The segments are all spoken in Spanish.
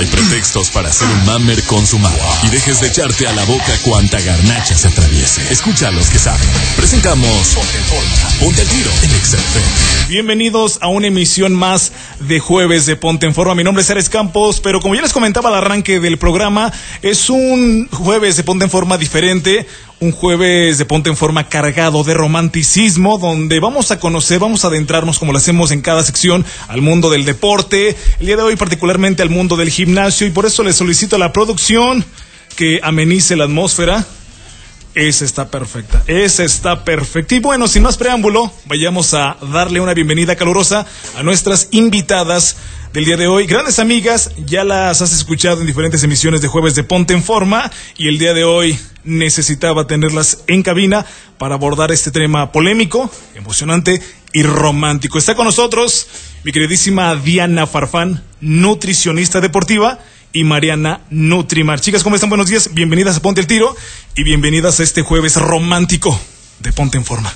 hay pretextos para hacer un mamer consumado y dejes de echarte a la boca cuanta garnacha se atraviese. Escucha a los que saben. Presentamos Ponte en Forma. Ponte al tiro en. Bienvenidos a una emisión más de jueves de Ponte en Forma. Mi nombre es Ares Campos, pero como ya les comentaba al arranque del programa, es un jueves de Ponte en Forma diferente, un jueves de Ponte en Forma cargado de romanticismo, donde vamos a conocer, vamos a adentrarnos como lo hacemos en cada sección al mundo del deporte, el día de hoy particularmente al mundo del gimnasio y por eso le solicito a la producción que amenice la atmósfera. Esa está perfecta, esa está perfecta. Y bueno, sin más preámbulo, vayamos a darle una bienvenida calurosa a nuestras invitadas del día de hoy. Grandes amigas, ya las has escuchado en diferentes emisiones de jueves de Ponte en Forma y el día de hoy necesitaba tenerlas en cabina para abordar este tema polémico, emocionante y romántico. Está con nosotros mi queridísima Diana Farfán, nutricionista deportiva y Mariana Nutrimar. Chicas, ¿cómo están? Buenos días. Bienvenidas a Ponte el Tiro y bienvenidas a este jueves romántico de Ponte en Forma.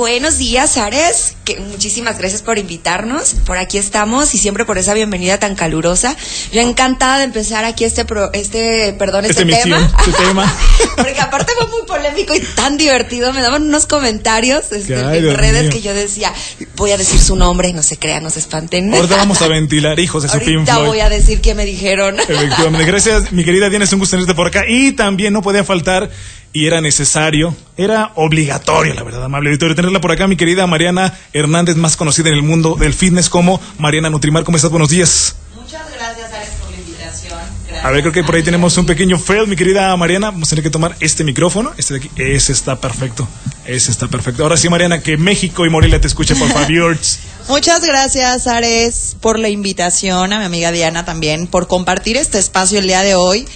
Buenos días, Ares. Que muchísimas gracias por invitarnos. Por aquí estamos y siempre por esa bienvenida tan calurosa. Yo encantada de empezar aquí este pro- este perdón este, emisión, tema. este tema. Porque aparte fue muy polémico y tan divertido. Me daban unos comentarios este, Ay, en redes mío. que yo decía, voy a decir su nombre, no se crean, no se espanten. Ahorita vamos a ventilar, hijos de su Ahorita voy a decir qué me dijeron. Efectivamente. Gracias, mi querida Diana, es un gusto tenerte por acá. Y también no podía faltar, y era necesario, era obligatorio, la verdad, amable auditorio, tenerla por acá, mi querida Mariana Hernández, más conocida en el mundo del fitness como Mariana Nutrimar. ¿Cómo estás? Buenos días. Muchas gracias, Ares, por la invitación. A ver, creo que por ahí tenemos un pequeño fail, mi querida Mariana. Vamos a tener que tomar este micrófono, este de aquí. Ese está perfecto. Ese está perfecto. Ahora sí, Mariana, que México y Morelia te escuchen, por favor. Muchas gracias, Ares, por la invitación, a mi amiga Diana también, por compartir este espacio el día de hoy.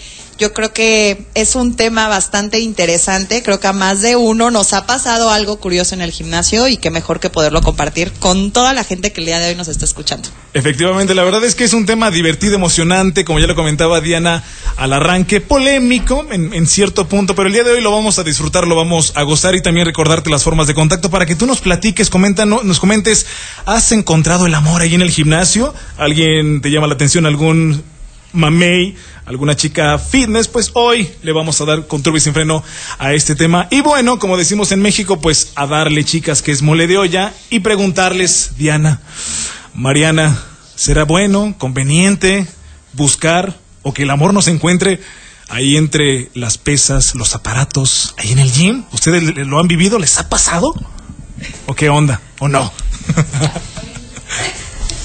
Yo creo que es un tema bastante interesante. Creo que a más de uno nos ha pasado algo curioso en el gimnasio y qué mejor que poderlo compartir con toda la gente que el día de hoy nos está escuchando. Efectivamente, la verdad es que es un tema divertido, emocionante, como ya lo comentaba Diana al arranque, polémico en, cierto punto, pero el día de hoy lo vamos a disfrutar, lo vamos a gozar y también recordarte las formas de contacto para que tú nos platiques, comenta, no- nos comentes, ¿has encontrado el amor ahí en el gimnasio? ¿Alguien te llama la atención, algún mamey, alguna chica fitness? Pues hoy le vamos a dar con turbo y sin freno a este tema. Y bueno, como decimos en México, pues a darle chicas que es mole de olla y preguntarles, Diana, Mariana, ¿será bueno, conveniente buscar o que el amor nos encuentre ahí entre las pesas, los aparatos, ahí en el gym? ¿Ustedes lo han vivido? ¿Les ha pasado? ¿O qué onda? ¿O no?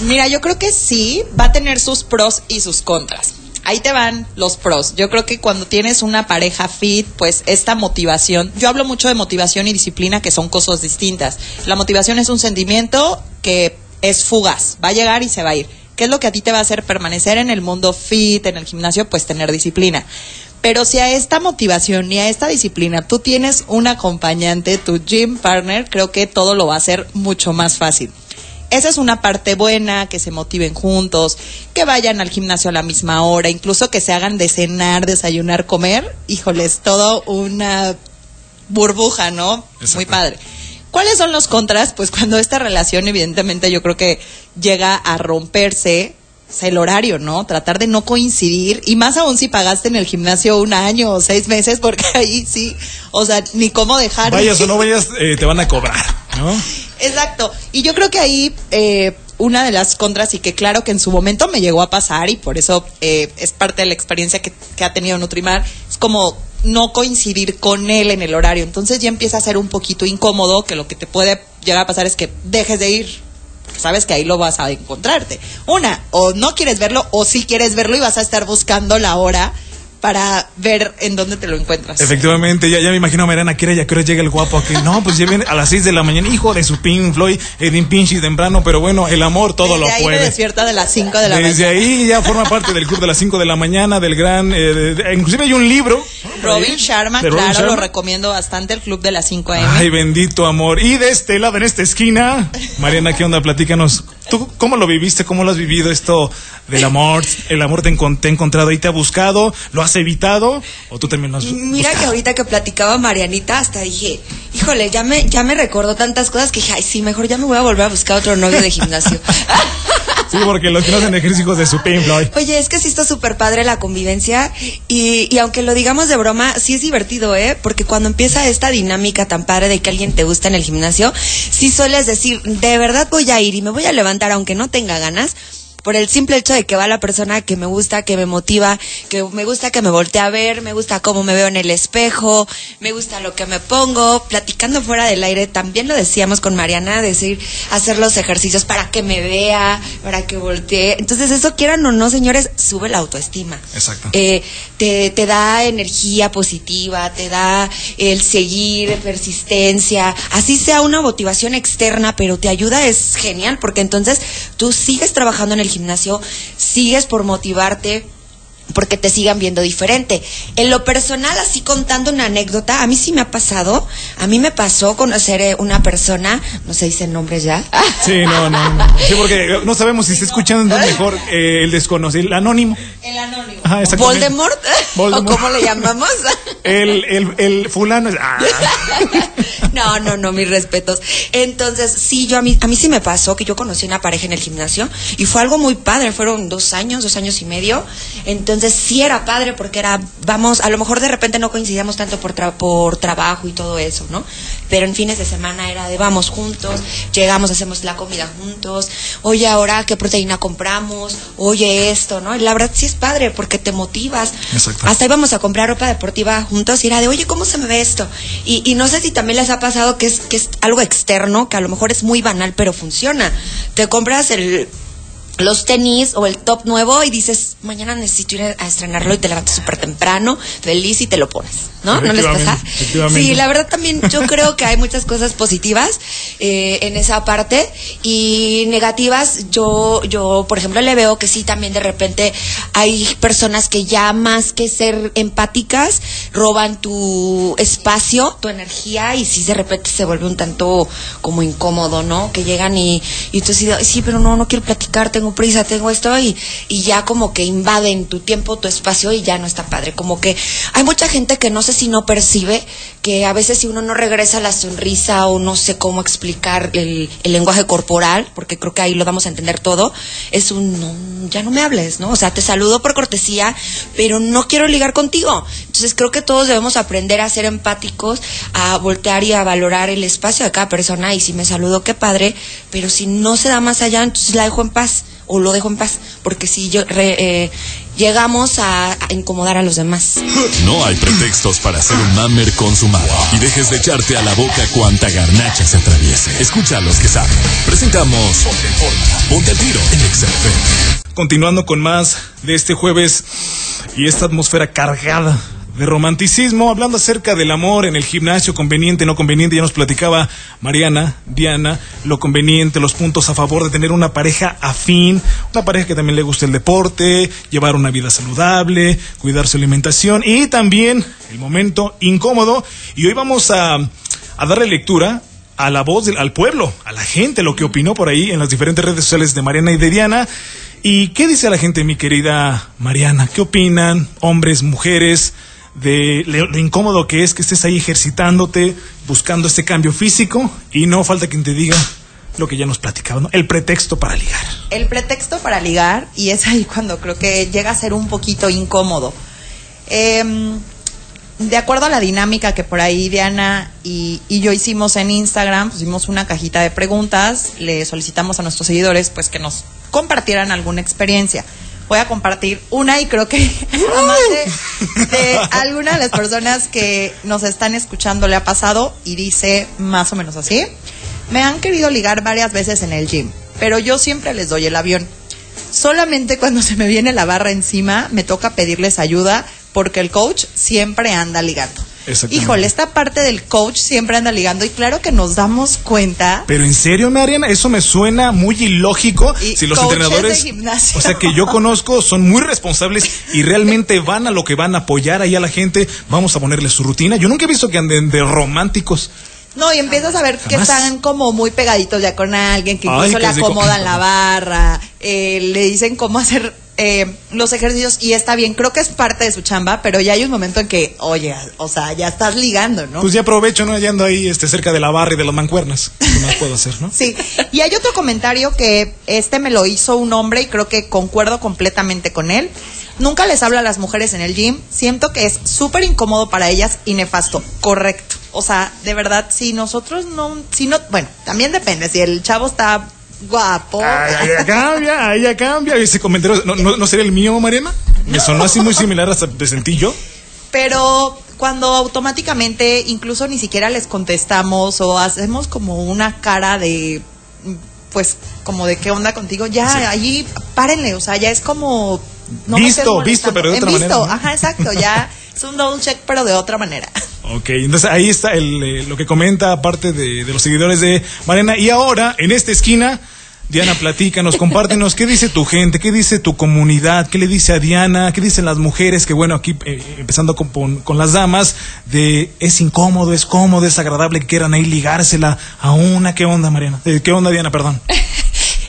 Mira, yo creo que sí, va a tener sus pros y sus contras. Ahí te van los pros. Yo creo que cuando tienes una pareja fit, pues esta motivación, yo hablo mucho de motivación y disciplina, que son cosas distintas. La motivación es un sentimiento que es fugaz, va a llegar y se va a ir. ¿Qué es lo que a ti te va a hacer permanecer en el mundo fit, en el gimnasio? Pues tener disciplina. Pero si a esta motivación y a esta disciplina tú tienes un acompañante, tu gym partner, creo que todo lo va a hacer mucho más fácil. Esa es una parte buena, que se motiven juntos, que vayan al gimnasio a la misma hora, incluso que se hagan de cenar, desayunar, comer. Híjoles, todo una burbuja, ¿no? Exacto. Muy padre. ¿Cuáles son los contras? Pues cuando esta relación, evidentemente, yo creo que llega a romperse, es el horario, ¿no? Tratar de no coincidir, y más aún si pagaste en el gimnasio un año o seis meses, porque ahí sí, o sea, ni cómo dejar. Vayas o no vayas, eh, te van a cobrar, ¿no? Exacto. Y yo creo que ahí eh, una de las contras y que claro que en su momento me llegó a pasar y por eso eh, es parte de la experiencia que, ha tenido Nutrimar, es como no coincidir con él en el horario. Entonces ya empieza a ser un poquito incómodo que lo que te puede llegar a pasar es que dejes de ir. Sabes que ahí lo vas a encontrarte. Una, o no quieres verlo o sí quieres verlo y vas a estar buscando la hora para ver en dónde te lo encuentras. Efectivamente, ya, ya me imagino a Mariana que ya que hora llega el guapo aquí. No, pues ya viene a las 6 de la mañana, hijo de su Pink Floyd, Edin Pinchy temprano, pero bueno, el amor todo Desde lo ahí me puede. despierta de las 5 de la Desde mañana. ahí ya forma parte del club de las 5 de la mañana, del gran. eh, de- de- inclusive hay un libro. Robin Sharma, Robin claro, lo recomiendo bastante, el club de las 5 AM. Ay, bendito amor. Y de este lado, en esta esquina, Mariana, ¿qué onda? Platícanos. ¿Tú cómo lo viviste? ¿Cómo lo has vivido esto del amor? ¿El amor te, encon- te ha encontrado y te ha buscado? ¿Lo has evitado? ¿O tú también lo has Mira que ahorita que platicaba Marianita, hasta dije, híjole, ya me, ya me recordó tantas cosas que dije, ay, sí, mejor ya me voy a volver a buscar otro novio de gimnasio. Porque los que no hacen ejercicios de su. Oye, es que sí está súper padre la convivencia y, y aunque lo digamos de broma, sí es divertido, ¿eh? Porque cuando empieza esta dinámica tan padre de que alguien te gusta en el gimnasio, sí sueles decir, de verdad voy a ir y me voy a levantar aunque no tenga ganas por el simple hecho de que va la persona que me gusta, que me motiva, que me gusta que me voltee a ver, me gusta cómo me veo en el espejo, me gusta lo que me pongo, platicando fuera del aire, también lo decíamos con Mariana, decir, hacer los ejercicios para que me vea, para que voltee. Entonces eso quieran o no, señores, sube la autoestima. Exacto. Eh, te, te da energía positiva, te da el seguir, persistencia, así sea una motivación externa, pero te ayuda, es genial, porque entonces tú sigues trabajando en el gimnasio, sigues por motivarte porque te sigan viendo diferente. En lo personal, así contando una anécdota, a mí sí me ha pasado, a mí me pasó conocer eh, una persona, no se dice nombre ya. Sí, no, no. no. Sí, porque no sabemos si está escuchando mejor eh, el desconocido, el anónimo. El anónimo. Ajá. Voldemort, Voldemort. o cómo le llamamos. El, el, el fulano. ah. No, no, no, mis respetos. Entonces, sí, yo a mí, a mí sí me pasó que yo conocí una pareja en el gimnasio y fue algo muy padre, fueron dos años, dos años y medio. Entonces, sí era padre porque era, vamos, a lo mejor de repente no coincidíamos tanto por, tra- por trabajo y todo eso, ¿no? Pero en fines de semana era de vamos juntos, llegamos, hacemos la comida juntos, oye, ahora qué proteína compramos, oye esto, ¿no? Y la verdad sí es padre porque te motivas. Exacto. Hasta íbamos a comprar ropa deportiva juntos y era de, oye, ¿cómo se me ve esto? Y, y no sé si también les ha pasado que es, que es algo externo, que a lo mejor es muy banal, pero funciona. Te compras el los tenis o el top nuevo y dices, mañana necesito ir a estrenarlo y te levantas súper temprano, feliz y te lo pones, ¿no? ¿No les pasa? Sí, la verdad también yo creo que hay muchas cosas positivas eh, en esa parte y negativas yo, yo, por ejemplo, le veo que sí también de repente hay personas que ya más que ser empáticas roban tu espacio, tu energía y sí de repente se vuelve un tanto como incómodo, ¿no? Que llegan y, y tú sí, sí, pero no, no quiero platicar, tengo prisa, tengo esto y, y ya como que invaden tu tiempo, tu espacio y ya no está padre. Como que hay mucha gente que no sé si no percibe que a veces si uno no regresa la sonrisa o no sé cómo explicar el, el lenguaje corporal, porque creo que ahí lo vamos a entender todo, es un no, ya no me hables, ¿no? O sea, te saludo por cortesía, pero no quiero ligar contigo. Entonces creo que todos debemos aprender a ser empáticos, a voltear y a valorar el espacio de cada persona y si me saludo, qué padre, pero si no se da más allá, entonces la dejo en paz o lo dejo en paz, porque si yo re- eh, llegamos a, a incomodar a los demás. No hay pretextos para ser un mamer consumado y dejes de echarte a la boca cuanta garnacha se atraviese. Escucha a los que saben. Presentamos Ponte en Forma. Ponte tiro en XFM. Continuando con más de este jueves y esta atmósfera cargada de romanticismo, hablando acerca del amor en el gimnasio, conveniente, no conveniente, ya nos platicaba Mariana, Diana, lo conveniente, los puntos a favor de tener una pareja afín, una pareja que también le guste el deporte, llevar una vida saludable, cuidar su alimentación y también el momento incómodo. Y hoy vamos a, a darle lectura a la voz del, al pueblo, a la gente, lo que opinó por ahí en las diferentes redes sociales de Mariana y de Diana. ¿Y qué dice la gente, mi querida Mariana? ¿Qué opinan hombres, mujeres, de lo, incómodo que es que estés ahí ejercitándote, buscando este cambio físico y no falta quien te diga lo que ya nos platicaba, ¿no? El pretexto para ligar. el pretexto para ligar y es ahí cuando creo que llega a ser un poquito incómodo. Em, de acuerdo a la dinámica que por ahí Diana y, y yo hicimos en Instagram, pusimos una cajita de preguntas, le solicitamos a nuestros seguidores pues que nos compartieran alguna experiencia. Voy a compartir una y creo que de alguna de las personas que nos están escuchando le ha pasado y dice más o menos así. Me han querido ligar varias veces en el gym, pero yo siempre les doy el avión. Solamente cuando se me viene la barra encima me toca pedirles ayuda porque el coach siempre anda ligando. Híjole, esta parte del coach siempre anda ligando y claro que nos damos cuenta Pero en serio, Mariana, eso me suena muy ilógico. Y si los entrenadores, de gimnasio. o sea, que yo conozco, son muy responsables y realmente van a lo que van a apoyar ahí a la gente. Vamos a ponerle su rutina. Yo nunca he visto que anden de románticos. No, y empiezas a ver que están como muy pegaditos ya con alguien, que Ay, incluso qué le rico. acomodan la barra, eh, le dicen cómo hacer eh, los ejercicios y está bien, creo que es parte de su chamba, pero ya hay un momento en que, oye, o sea, ya estás ligando, ¿no? Pues ya aprovecho, ¿no? Ya ando ahí este, cerca de la barra y de las mancuernas. ¿Qué más puedo hacer, no? Sí, y hay otro comentario que este me lo hizo un hombre y creo que concuerdo completamente con él. Nunca les hablo a las mujeres en el gym, siento que es súper incómodo para ellas y nefasto. Correcto. O sea, de verdad, si nosotros no, si no, bueno, también depende, si el chavo está guapo. Ay, ahí ya cambia, ahí ya cambia. Ese comentario, ¿no, no, no sería el mío, Mariana? Me sonó así muy similar hasta te sentí yo. Pero cuando automáticamente incluso ni siquiera les contestamos o hacemos como una cara de pues como de qué onda contigo, ya Sí. allí párenle, o sea, ya es como me Visto, visto, pero de En otra visto, manera, ¿no? ajá, exacto, ya es un double check pero de otra manera. Ok, entonces ahí está el, eh, lo que comenta aparte de, de los seguidores de Mariana. Y ahora, en esta esquina, Diana, platícanos, compártenos, ¿qué dice tu gente? ¿Qué dice tu comunidad? ¿Qué le dice a Diana? ¿Qué dicen las mujeres? Que bueno, aquí eh, empezando con, con- con las damas, de es incómodo, es cómodo, es agradable que quieran ahí ligársela a una. ¿Qué onda, Mariana? Eh, ¿Qué onda, Diana? Perdón.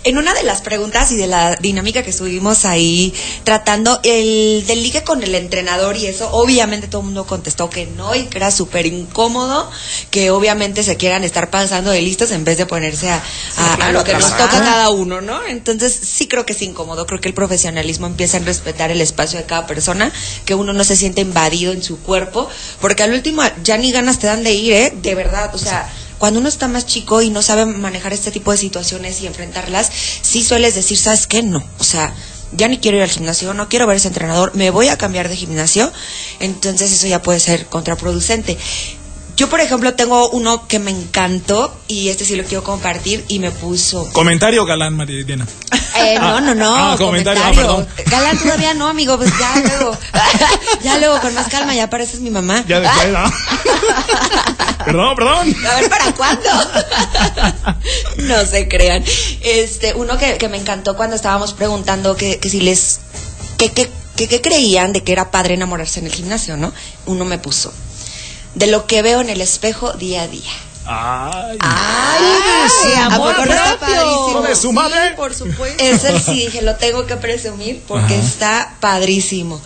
En una de las preguntas y de la dinámica que estuvimos ahí tratando, el del ligue con el entrenador y eso, obviamente todo el mundo contestó que no y que era súper incómodo, que obviamente se quieran estar pasando de listos en vez de ponerse a, a- a claro, lo que nos toca cada uno, ¿no? Entonces sí creo que es incómodo, creo que el profesionalismo empieza a respetar el espacio de cada persona, que uno no se siente invadido en su cuerpo, porque al último ya ni ganas te dan de ir, ¿eh? De verdad, o sea cuando uno está más chico y no sabe manejar este tipo de situaciones y enfrentarlas, sí sueles decir, ¿sabes qué? No. O sea, ya ni quiero ir al gimnasio, no quiero ver ese entrenador, me voy a cambiar de gimnasio. Entonces eso ya puede ser contraproducente. Yo, por ejemplo, tengo uno que me encantó y este sí lo quiero compartir y me puso... Comentario galán, María Diana. Eh, no, no, no. Ah, comentario, ah, comentario. perdón. Galán todavía no, amigo, pues ya luego. ya luego, con más calma, ya pareces mi mamá. Ya después, ¿no? perdón, perdón. A ver, ¿para cuándo? no se crean. Este, uno que, que me encantó cuando estábamos preguntando que, que si les, que, que, que, que creían de que era padre enamorarse en el gimnasio, ¿no? Uno me puso, de lo que veo en el espejo día a día. Ay. Ay, Sí, ¿a amor poco no está padrísimo? de su madre. por supuesto. Ese sí dije, lo tengo que presumir porque Ajá. está padrísimo.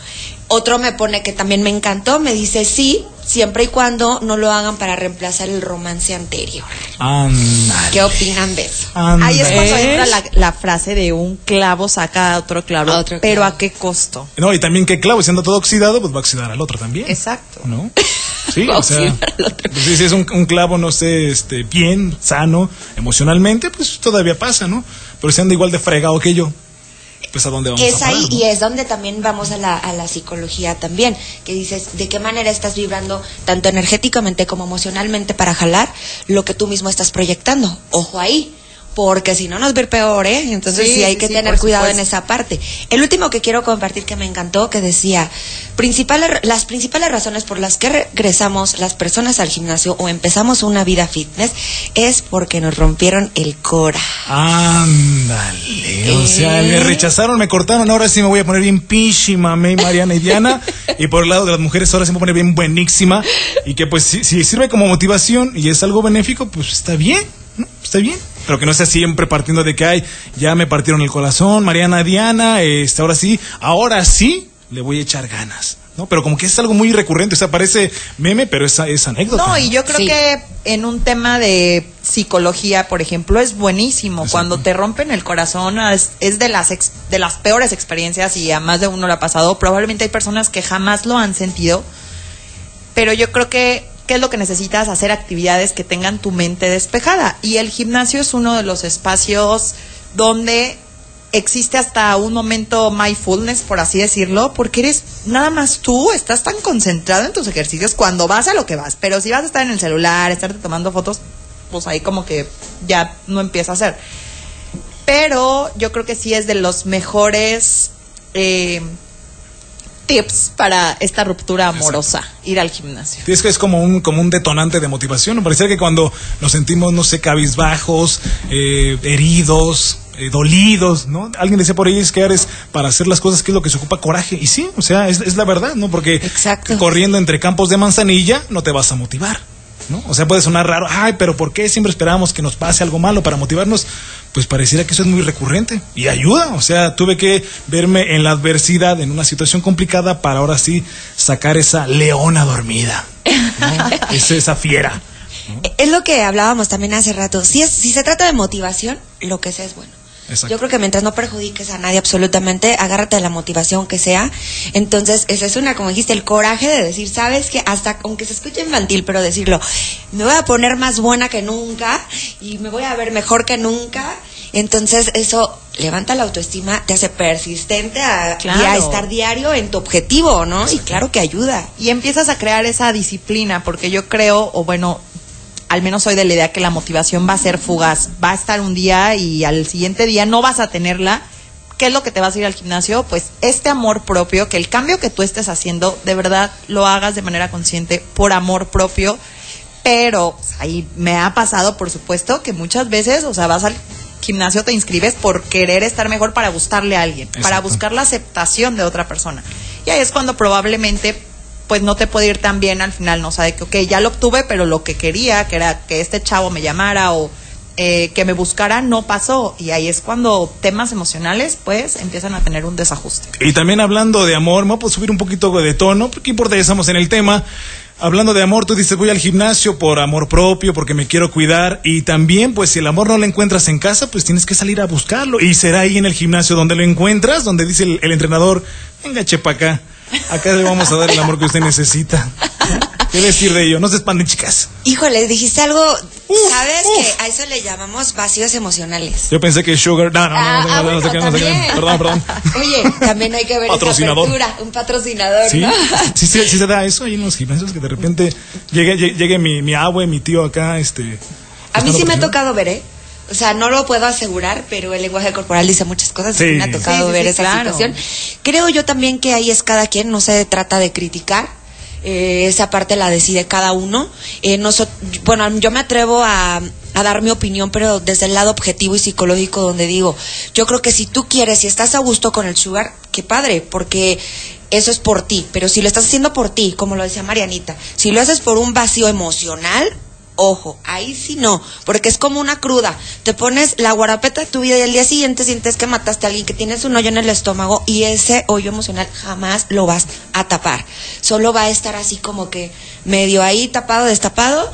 Otro me pone que también me encantó, me dice sí, siempre y cuando no lo hagan para reemplazar el romance anterior. Ándale. ¿Qué opinan de eso? Ahí es cuando entra la, la frase de un clavo saca otro clavo, A otro pero clavo. ¿a qué costo? No, y también que clavo, si anda todo oxidado, pues va a oxidar al otro también. Exacto. ¿No? Sí, Va a o sea, oxidar al otro. pues, si es un, un clavo, no sé, este, bien, sano, emocionalmente, pues todavía pasa, ¿no? Pero si anda igual de fregado que yo, pues a dónde vamos Es a parar, ahí ¿no? y es donde también vamos a la, a la psicología también, que dices de qué manera estás vibrando tanto energéticamente como emocionalmente para jalar lo que tú mismo estás proyectando. Ojo ahí. Porque si no nos ir peor, ¿eh? Entonces sí, Sí, hay que sí, tener cuidado en esa parte. El último que quiero compartir que me encantó, que decía, principales, las principales razones por las que regresamos las personas al gimnasio o empezamos una vida fitness es porque nos rompieron el cora. Ándale, o sea, ¿Eh? me rechazaron, me cortaron, ahora sí me voy a poner bien pichima, May, Mariana y Diana, y por el lado de las mujeres ahora sí me voy a poner bien buenísima, y que pues si, si sirve como motivación y es algo benéfico, pues está bien, ¿no? Está bien, pero que no sea siempre partiendo de que, ay, ya me partieron el corazón, Mariana, Diana, este, ahora sí, ahora sí le voy a echar ganas, ¿no? Pero como que es algo muy recurrente, o sea, parece meme, pero es, es anécdota. No, y yo creo Sí. que en un tema de psicología, por ejemplo, es buenísimo. Exacto. Cuando te rompen el corazón, es, es de las ex- de las peores experiencias y a más de uno le ha pasado. Probablemente hay personas que jamás lo han sentido, pero yo creo que ¿qué es lo que necesitas? Hacer actividades que tengan tu mente despejada. Y el gimnasio es uno de los espacios donde existe hasta un momento mindfulness, por así decirlo, porque eres nada más tú, estás tan concentrado en tus ejercicios cuando vas a lo que vas. Pero si vas a estar en el celular, estarte tomando fotos, pues ahí como que ya no empieza a hacer. Pero yo creo que sí es de los mejores eh, tips para esta ruptura amorosa, ir al gimnasio. Es que es como un, como un detonante de motivación. Me parece que cuando nos sentimos, no sé, cabizbajos, eh, heridos, eh, dolidos, ¿no? Alguien decía por ahí es que eres para hacer las cosas que es lo que se ocupa coraje. Y sí, o sea, es, es la verdad, ¿no? Porque Exacto. corriendo entre campos de manzanilla no te vas a motivar. ¿No? O sea, puede sonar raro, ay, pero ¿por qué siempre esperamos que nos pase algo malo para motivarnos? Pues pareciera que eso es muy recurrente y ayuda. O sea, tuve que verme en la adversidad, en una situación complicada, para ahora sí sacar esa leona dormida, ¿no? Es esa fiera. Es lo que hablábamos también hace rato. Si, es, si se trata de motivación, lo que sea es bueno. Exacto. Yo creo que mientras no perjudiques a nadie absolutamente, agárrate de la motivación que sea. Entonces, esa es una, como dijiste, el coraje de decir, sabes que hasta, aunque se escuche infantil, pero decirlo, me voy a poner más buena que nunca y me voy a ver mejor que nunca. Entonces, eso levanta la autoestima, te hace persistente a, Claro. y a estar diario en tu objetivo, ¿no? Y claro que ayuda. y empiezas a crear esa disciplina, porque yo creo, o bueno, al menos soy de la idea que la motivación va a ser fugaz, va a estar un día y al siguiente día no vas a tenerla. ¿Qué es lo que te vas a ir al gimnasio? Pues este amor propio, que el cambio que tú estés haciendo, de verdad lo hagas de manera consciente, por amor propio. Pero pues, ahí me ha pasado, por supuesto, que muchas veces, o sea, vas al gimnasio, te inscribes por querer estar mejor para gustarle a alguien, para buscar la aceptación de otra persona. Y ahí es cuando probablemente pues no te puede ir tan bien al final, ¿no? O sea, de que, ok, ya lo obtuve, pero lo que quería, que era que este chavo me llamara o eh, que me buscara, no pasó. Y ahí es cuando temas emocionales, pues, empiezan a tener un desajuste. Y también hablando de amor, me voy a subir un poquito de tono, porque importa, ya estamos en el tema. Hablando de amor, tú dices, voy al gimnasio por amor propio, porque me quiero cuidar. Y también, pues, si el amor no lo encuentras en casa, pues tienes que salir a buscarlo. Y será ahí en el gimnasio donde lo encuentras, donde dice el, el entrenador, venga, chepa acá. Acá le vamos a dar el amor que usted necesita. ¿Qué decir de ello? No se expanden, chicas. Híjole, dijiste algo, ¿sabes? uf. Que a eso le llamamos vacíos emocionales. Yo pensé que Sugar. No, no, no, Ah, no, no, ah, no, bueno. Perdón, perdón. Oye, también hay que ver esa Patrocinador. apertura, un patrocinador, Sí, ¿no? sí, sí, sí se da eso ahí en los gimnasios, que de repente llegue, llegue, llegue mi, mi abue, mi tío acá, este... A mí sí me ha tocado ver, ¿eh? O sea, no lo puedo asegurar, pero el lenguaje corporal dice muchas cosas Sí. y me ha tocado Sí, sí, ver sí, esa claro. situación. Creo yo también que ahí es cada quien, no se trata de criticar. eh, esa parte la decide cada uno. Eh, bueno, yo me atrevo a, a dar mi opinión, pero desde el lado objetivo y psicológico, donde digo, yo creo que si tú quieres, si estás a gusto con el sugar, qué padre, porque eso es por ti. Pero si lo estás haciendo por ti, como lo decía Marianita, si lo haces por un vacío emocional, Ojo, ahí sí no, porque es como una cruda. Te pones la guarapeta de tu vida y al día siguiente sientes que mataste a alguien, que tienes un hoyo en el estómago y ese hoyo emocional jamás lo vas a tapar. Solo va a estar así como que medio ahí tapado, destapado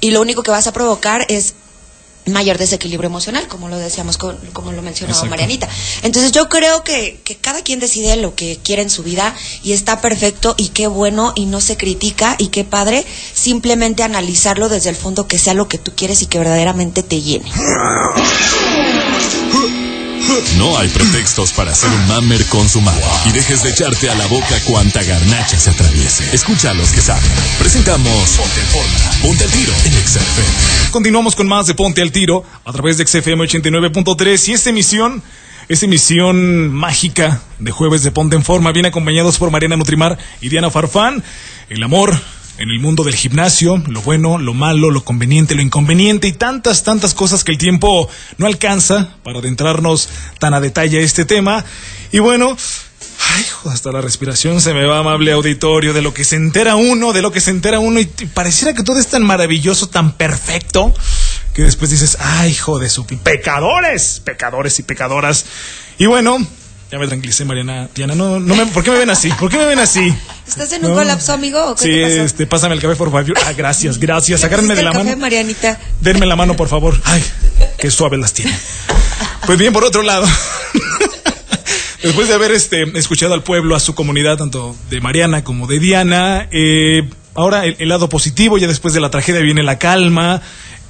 y lo único que vas a provocar es mayor desequilibrio emocional, como lo decíamos, con- como lo mencionaba Exacto. Marianita. Entonces yo creo que, que cada quien decide lo que quiere en su vida y está perfecto y qué bueno y no se critica y qué padre, simplemente analizarlo desde el fondo que sea lo que tú quieres y que verdaderamente te llene. No hay pretextos para ser un mamer consumado y dejes de echarte a la boca cuanta garnacha se atraviese. Escucha a los que saben. Presentamos Ponte en Forma. Ponte al tiro en XFM. Continuamos con más de Ponte al Tiro a través de XFM 89.3 y esta emisión, esta emisión mágica de jueves de Ponte en Forma, viene acompañados por Mariana Nutrimar y Diana Farfán. El amor en el mundo del gimnasio, lo bueno, lo malo, lo conveniente, lo inconveniente y tantas, tantas cosas que el tiempo no alcanza para adentrarnos tan a detalle a este tema. Y bueno, Ay, hasta la respiración se me va, amable auditorio, de lo que se entera uno, de lo que se entera uno, y pareciera que todo es tan maravilloso, tan perfecto, que después dices, ay, hijo de su... Pecadores, pecadores y pecadoras. Y bueno, ya me tranquilicé, Mariana. Diana, no, no me, ¿por qué me ven así? ¿Por qué me ven así? ¿Estás en un No. colapso, amigo? ¿O qué sí, te pasó? este, pásame el café, por favor. Ah, gracias, gracias. ¿Ya Agárrenme de la café, mano. Marianita? Denme la mano, por favor. Ay, qué suaves las tiene. Pues bien, por otro lado, después de haber este, escuchado al pueblo, a su comunidad, tanto de Mariana como de Diana, eh, ahora el, el lado positivo, ya después de la tragedia viene la calma,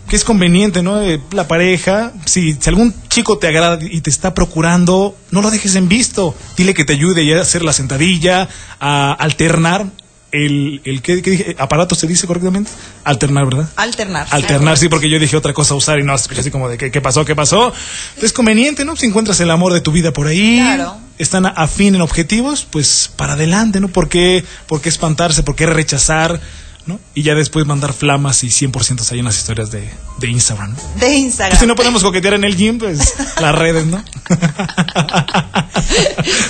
que es conveniente, ¿no? Eh, la pareja, si, si algún chico te agrada y te está procurando, no lo dejes en visto. Dile que te ayude a hacer la sentadilla, a alternar el, el ¿qué, qué dije? aparato se dice correctamente alternar verdad Alternar. Alternar, sí, porque yo dije otra cosa a usar y no, escuché así como de ¿qué, qué pasó, qué pasó. Es conveniente, ¿no? Si encuentras el amor de tu vida por ahí, Claro. están afín en objetivos, pues para adelante, ¿no? ¿Por qué, por qué espantarse? ¿Por qué rechazar? ¿No? Y ya después mandar flamas y 100% hay en las historias de, de Instagram. ¿no? De Instagram. Si no podemos coquetear en el gym, pues las redes, ¿no?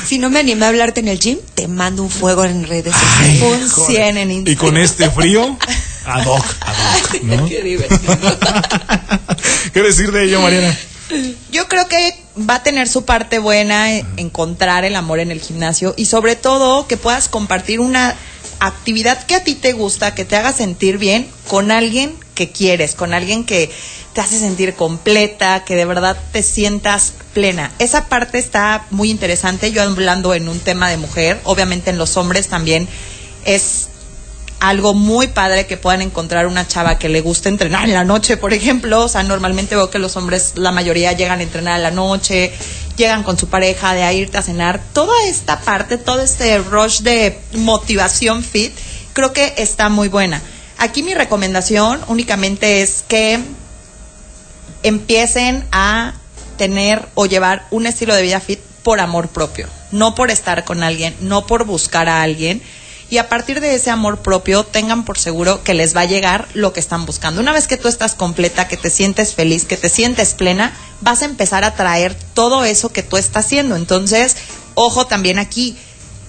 Si no me animé a hablarte en el gym, te mando un fuego en redes Ay. Un joder. 100 en Y Instagram. con este frío, Ad hoc, ad hoc, ¿no? Qué divertido. ¿Qué decir de ello, Mariana? Yo creo que va a tener su parte buena eh, encontrar el amor en el gimnasio y sobre todo que puedas compartir una actividad que a ti te gusta, que te haga sentir bien con alguien que quieres, con alguien que te hace sentir completa, que de verdad te sientas plena. Esa parte está muy interesante. Yo hablando en un tema de mujer, obviamente en los hombres también es algo muy padre que puedan encontrar una chava que le guste entrenar en la noche, por ejemplo. O sea, normalmente veo que los hombres, la mayoría llegan a entrenar en la noche, llegan con su pareja de a irte a cenar. Toda esta parte, todo este rush de motivación fit, creo que está muy buena. Aquí mi recomendación únicamente es que empiecen a tener o llevar un estilo de vida fit por amor propio, no por estar con alguien, no por buscar a alguien. Y a partir de ese amor propio, tengan por seguro que les va a llegar lo que están buscando. Una vez que tú estás completa, que te sientes feliz, que te sientes plena, vas a empezar a traer todo eso que tú estás haciendo. Entonces, ojo también aquí,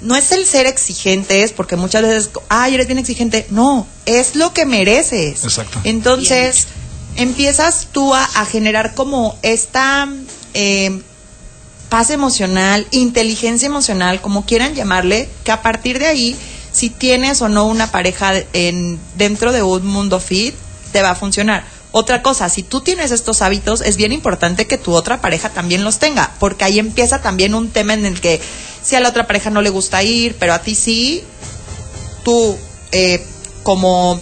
no es el ser exigentes, porque muchas veces, ay, eres bien exigente. No, es lo que mereces. Exacto. Entonces, empiezas tú a, a generar como esta eh, paz emocional, inteligencia emocional, como quieran llamarle, que a partir de ahí, si tienes o no una pareja en, dentro de un mundo fit, te va a funcionar. Otra cosa, si tú tienes estos hábitos, es bien importante que tu otra pareja también los tenga, porque ahí empieza también un tema en el que si a la otra pareja no le gusta ir, pero a ti sí, tú eh, como,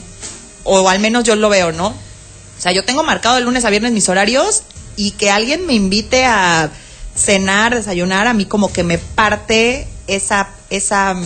o al menos yo lo veo, ¿no? O sea, yo tengo marcado de lunes a viernes mis horarios y que alguien me invite a cenar, desayunar, a mí como que me parte esa, esa, mm,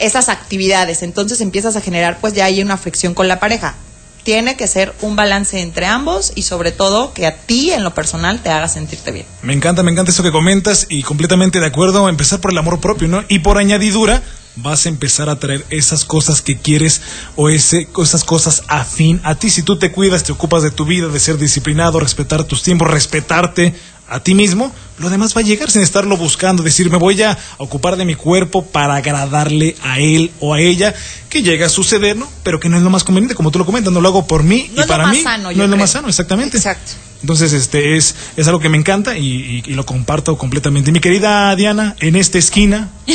esas actividades. Entonces empiezas a generar pues ya hay una fricción con la pareja. Tiene que ser un balance entre ambos y sobre todo que a ti en lo personal te haga sentirte bien. Me encanta, me encanta eso que comentas y completamente de acuerdo, empezar por el amor propio, ¿no? Y por añadidura, vas a empezar a traer esas cosas que quieres o ese, esas cosas afín a ti. Si tú te cuidas, te ocupas de tu vida, de ser disciplinado, respetar tus tiempos, respetarte a ti mismo, lo demás va a llegar sin estarlo buscando, decir, me voy a ocupar de mi cuerpo para agradarle a él o a ella, que llega a suceder, ¿no? Pero que no es lo más conveniente, como tú lo comentas, no lo hago por mí No y para mí, sano, no es lo más sano, exactamente. Exacto. Entonces, este es, es algo que me encanta y, y- lo comparto completamente. Mi querida Diana, en esta esquina,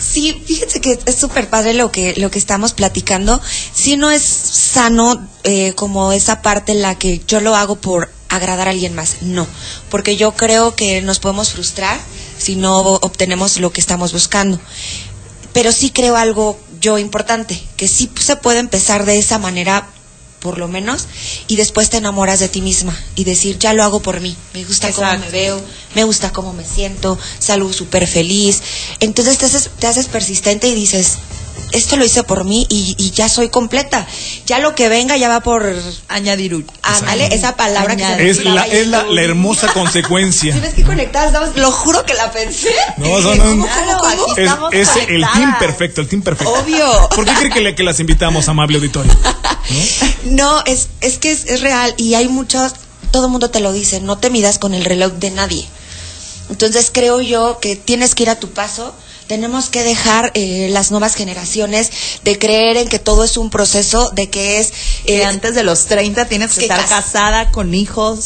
Sí, fíjense que es súper padre lo que, lo que estamos platicando. Si no es sano eh, como esa parte en la que yo lo hago por agradar a alguien más, no, porque yo creo que nos podemos frustrar si no obtenemos lo que estamos buscando. Pero sí creo algo yo importante, que sí se puede empezar de esa manera por lo menos, y después te enamoras de ti misma y decir, ya lo hago por mí, me gusta cómo me veo, me gusta cómo me siento, salgo súper feliz. Entonces te haces, te haces persistente y dices, esto lo hice por mí y, y ya soy completa. Ya lo que venga ya va por... Añadir. Ándale, esa palabra que se me es la, es la, hermosa consecuencia. ¿Sí ves que conectadas estamos? Lo juro que la pensé. No, no, no. ¿cómo, Claro, cómo, Es, el team perfecto, el team perfecto. Obvio. ¿Por qué cree que, le- que las invitamos, amable auditorio? No, es, es que es, es real y hay muchos, todo el mundo te lo dice, no te midas con el reloj de nadie. Entonces creo yo que tienes que ir a tu paso, tenemos que dejar eh, las nuevas generaciones de creer en que todo es un proceso, de que es... Que eh, antes de los 30 tienes que que estar cas- casada con hijos.